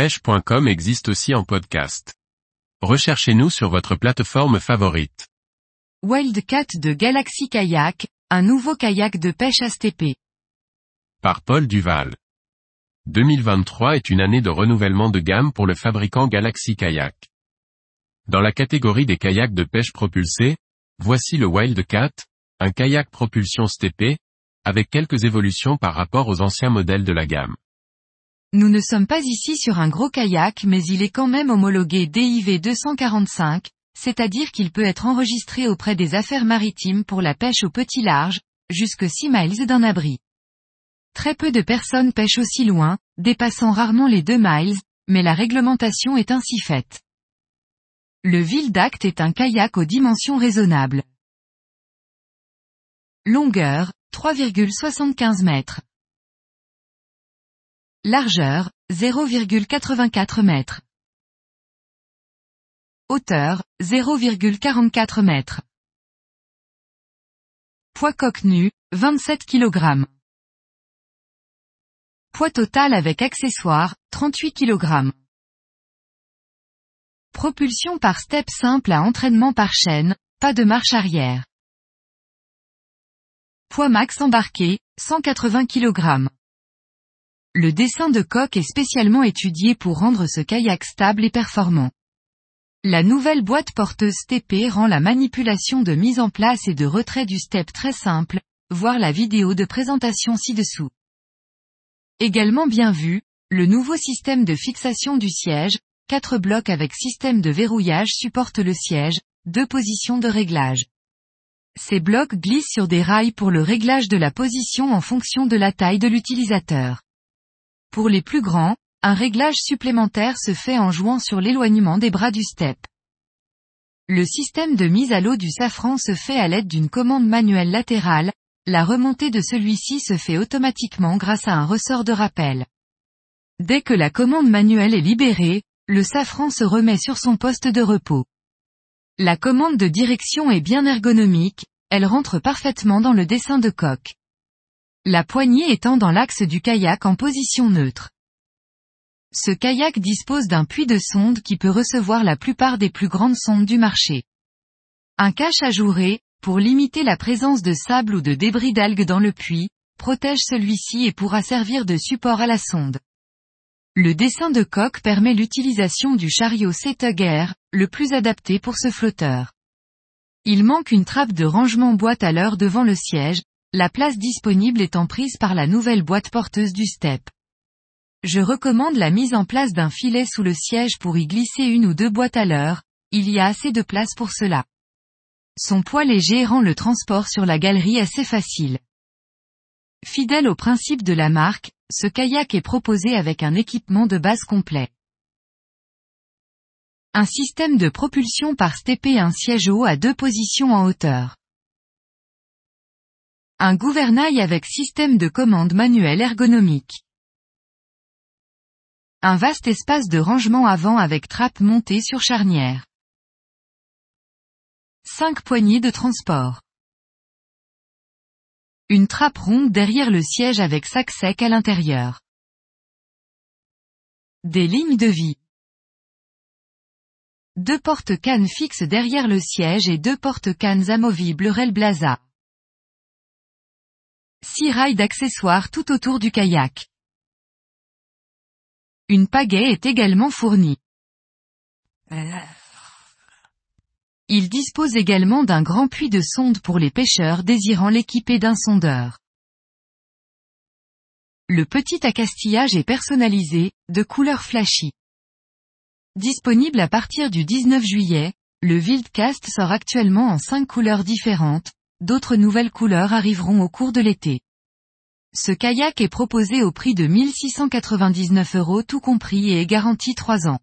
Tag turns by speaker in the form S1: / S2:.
S1: pêche.com existe aussi en podcast. Recherchez-nous sur votre plateforme favorite.
S2: Wildcat de Galaxy Kayak, un nouveau kayak de pêche STP.
S1: Par Paul Duval. 2023 est une année de renouvellement de gamme pour le fabricant Galaxy Kayak. Dans la catégorie des kayaks de pêche propulsés, voici le Wildcat, un kayak propulsion STP, avec quelques évolutions par rapport aux anciens modèles de la gamme.
S2: Nous ne sommes pas ici sur un gros kayak mais il est quand même homologué DIV 245, c'est-à-dire qu'il peut être enregistré auprès des affaires maritimes pour la pêche au petit large, jusque 6 miles d'un abri. Très peu de personnes pêchent aussi loin, dépassant rarement les 2 miles, mais la réglementation est ainsi faite. Le Vildact est un kayak aux dimensions raisonnables. Longueur, 3,75 mètres. Largeur, 0,84 mètres. Hauteur, 0,44 mètres. Poids coque nu, 27 kg. Poids total avec accessoires, 38 kg. Propulsion par step simple à entraînement par chaîne, pas de marche arrière. Poids max embarqué, 180 kg. Le dessin de coque est spécialement étudié pour rendre ce kayak stable et performant. La nouvelle boîte porteuse TP rend la manipulation de mise en place et de retrait du step très simple, voir la vidéo de présentation ci-dessous. Également bien vu, le nouveau système de fixation du siège, 4 blocs avec système de verrouillage supporte le siège, deux positions de réglage. Ces blocs glissent sur des rails pour le réglage de la position en fonction de la taille de l'utilisateur. Pour les plus grands, un réglage supplémentaire se fait en jouant sur l'éloignement des bras du step. Le système de mise à l'eau du safran se fait à l'aide d'une commande manuelle latérale, la remontée de celui-ci se fait automatiquement grâce à un ressort de rappel. Dès que la commande manuelle est libérée, le safran se remet sur son poste de repos. La commande de direction est bien ergonomique, elle rentre parfaitement dans le dessin de coque la poignée étant dans l'axe du kayak en position neutre. Ce kayak dispose d'un puits de sonde qui peut recevoir la plupart des plus grandes sondes du marché. Un cache ajouré, pour limiter la présence de sable ou de débris d'algues dans le puits, protège celui-ci et pourra servir de support à la sonde. Le dessin de coque permet l'utilisation du chariot Setug Air, le plus adapté pour ce flotteur. Il manque une trappe de rangement boîte à l'heure devant le siège, la place disponible étant prise par la nouvelle boîte porteuse du step. Je recommande la mise en place d'un filet sous le siège pour y glisser une ou deux boîtes à l'heure, il y a assez de place pour cela. Son poids léger rend le transport sur la galerie assez facile. Fidèle au principe de la marque, ce kayak est proposé avec un équipement de base complet. Un système de propulsion par step et un siège haut à deux positions en hauteur. Un gouvernail avec système de commande manuel ergonomique. Un vaste espace de rangement avant avec trappe montée sur charnière. 5 poignées de transport. Une trappe ronde derrière le siège avec sac sec à l'intérieur. Des lignes de vie. Deux porte-cannes fixes derrière le siège et deux porte-cannes amovibles Relblaza. 6 rails d'accessoires tout autour du kayak. Une pagaie est également fournie. Il dispose également d'un grand puits de sonde pour les pêcheurs désirant l'équiper d'un sondeur. Le petit accastillage est personnalisé, de couleur flashy. Disponible à partir du 19 juillet, le Wildcast sort actuellement en 5 couleurs différentes, d'autres nouvelles couleurs arriveront au cours de l'été. Ce kayak est proposé au prix de 1699 euros tout compris et est garanti 3 ans.